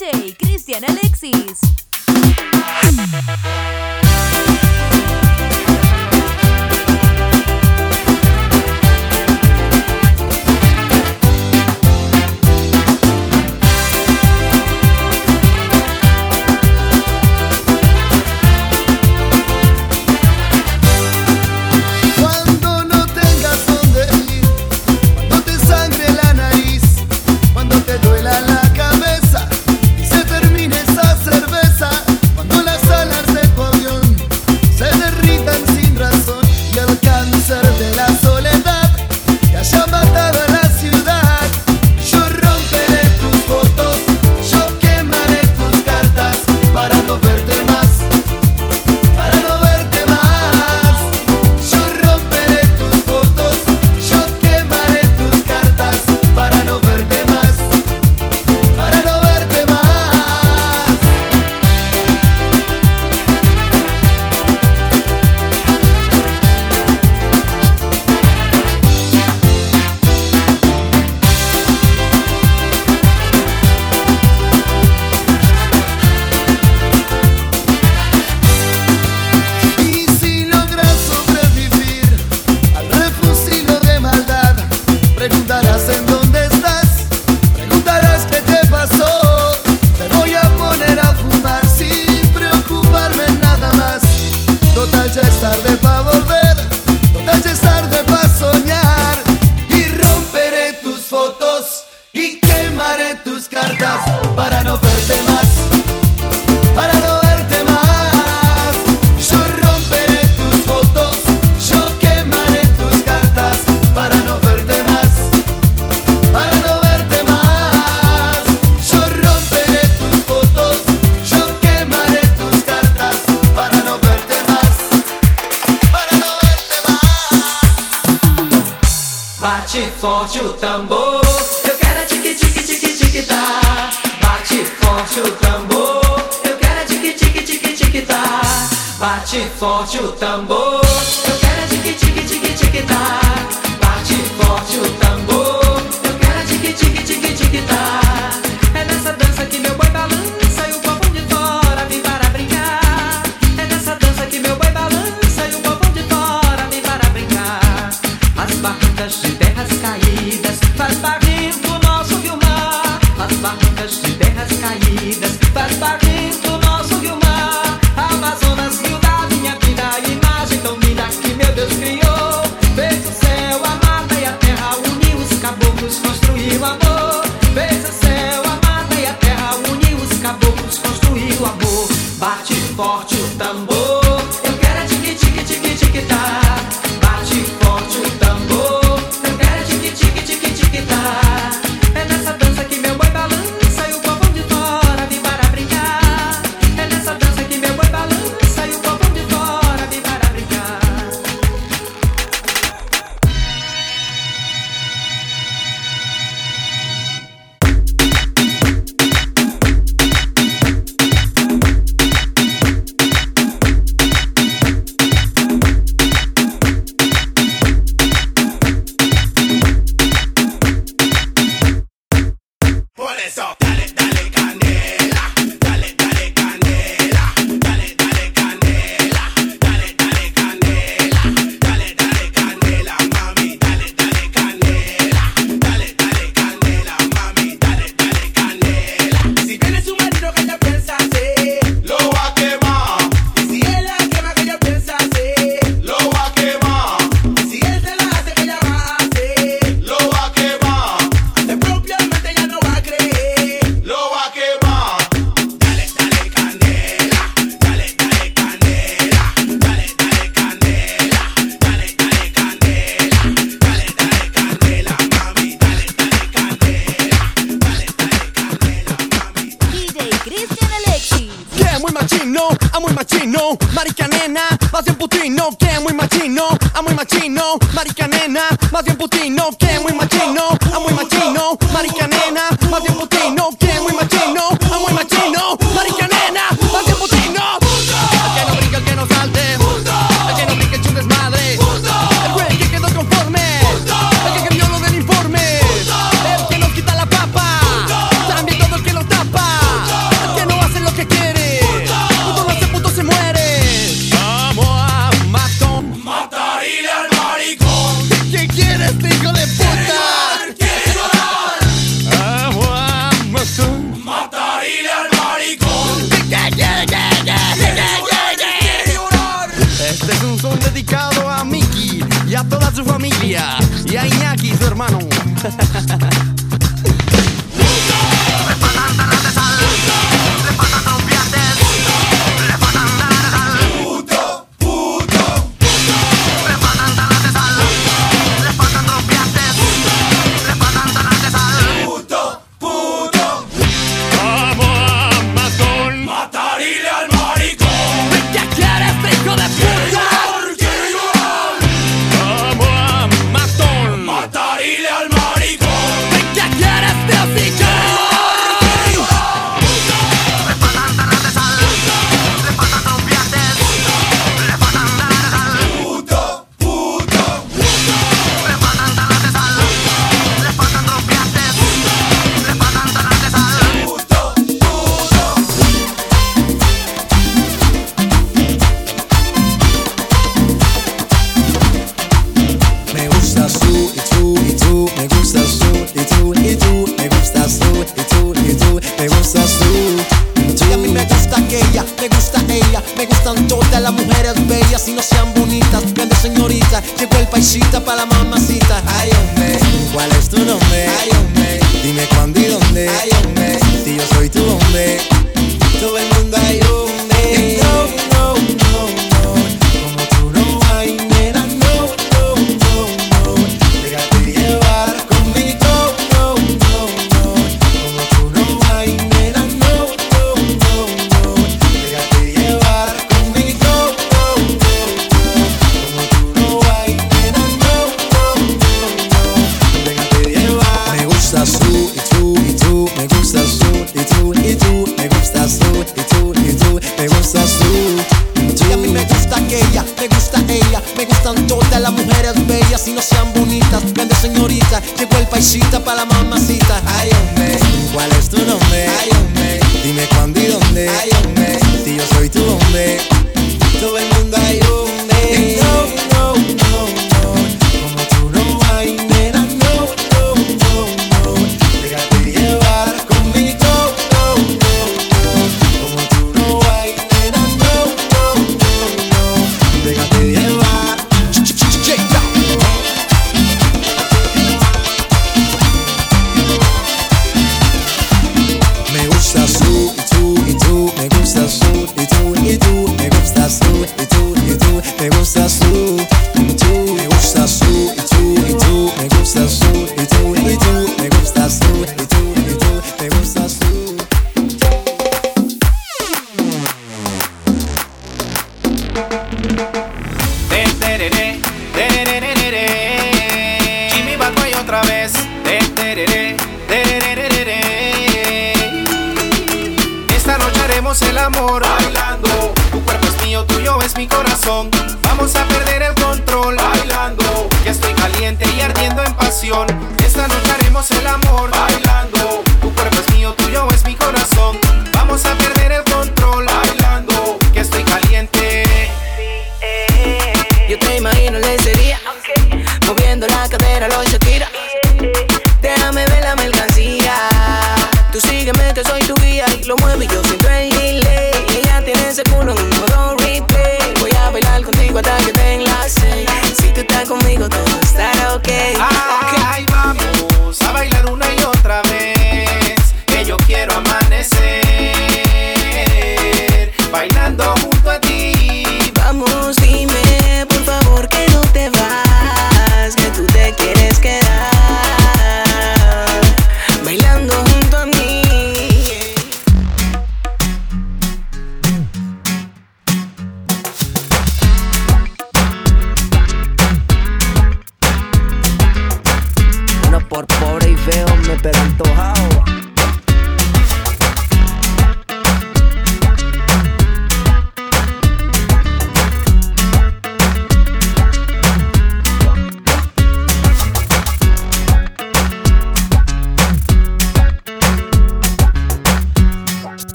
Cristian Alexis. Bate forte o tambor. Eu quero é tique tique tique tique tac. Tá. Bate forte o tambor. Eu quero é tique tique tique tique tac. that song. I'm muy machino, marica nena, más bien putino que muy machino. I'm muy machino, marica nena, más bien putino que muy machino. a toda sua família e a Iñaki, seu hermano. me gusta ella, me gustan todas las mujeres bellas y no sean bonitas, grandes señoritas, llegó el paisita para la mamacita. Ay, hombre, ¿cuál es tu nombre? Ay, hombre, dime cuándo y dónde. Ay, hombre, si yo soy tu hombre, otra vez. Desarrollaremos el amor bailando. Tu cuerpo es mío, tuyo es mi corazón. Vamos a perder el control bailando. Ya estoy caliente y ardiendo en pasión. Esta noche haremos el amor bailando. Tu cuerpo es mío, tuyo es mi corazón. Vamos a perder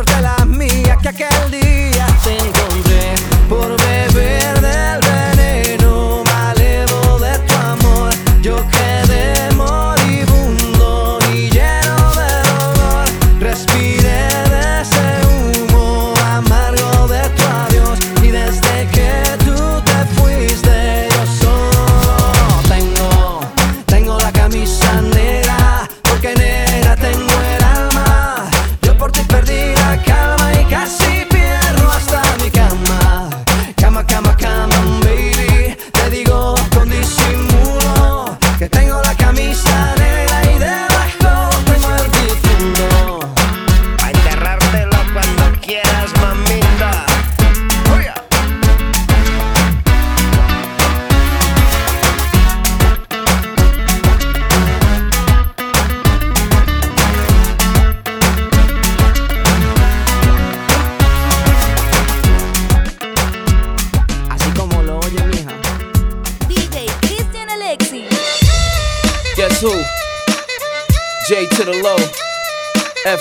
mayor de las mías que aquel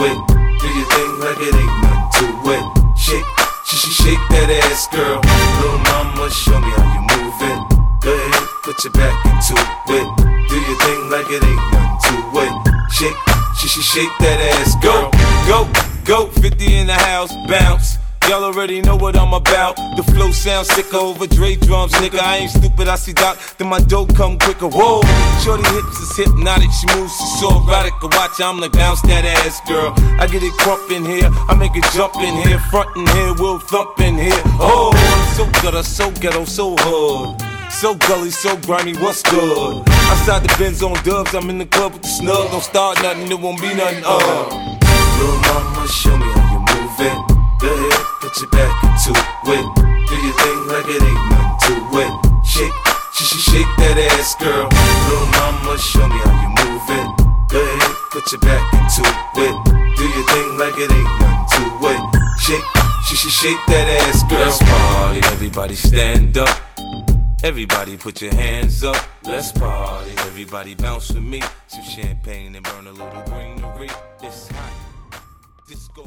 it. Do your thing like it ain't nothing to it. Shake, sh sh shake that ass, girl. Little mama, show me how you move it. Go ahead, put your back into it. Do your thing like it ain't nothing to it. Shake, sh sh shake that ass, girl. Go, go, 50 in the house, bounce. Already know what I'm about. The flow sounds sicker over Dre drums, nigga. I ain't stupid, I see Doc, then my dope come quicker. Whoa, shorty hips is hypnotic, she moves, she's so erotic. Watch, I'm like bounce that ass, girl. I get it crump in here, I make it jump in here, front in here, we'll thump in here. Oh, so gutter, so ghetto, so hood. So gully, so grimy, what's good? Outside the Benz on dubs, I'm in the club with the snug. Don't start nothing, it won't be nothing. Uh. Little mama, show me how you move it. Go ahead, put your back into it. Do your thing like it ain't nothing to it. Shake, sh sh shake that ass, girl. Little mama, show me how you move it. Go ahead, put your back into it. Do your thing like it ain't nothing to it. Shake, sh sh shake that ass, girl. Let's party, everybody stand up. Everybody put your hands up. Let's party, everybody bounce with me. Some champagne and burn a little greenery. It's hot. Disco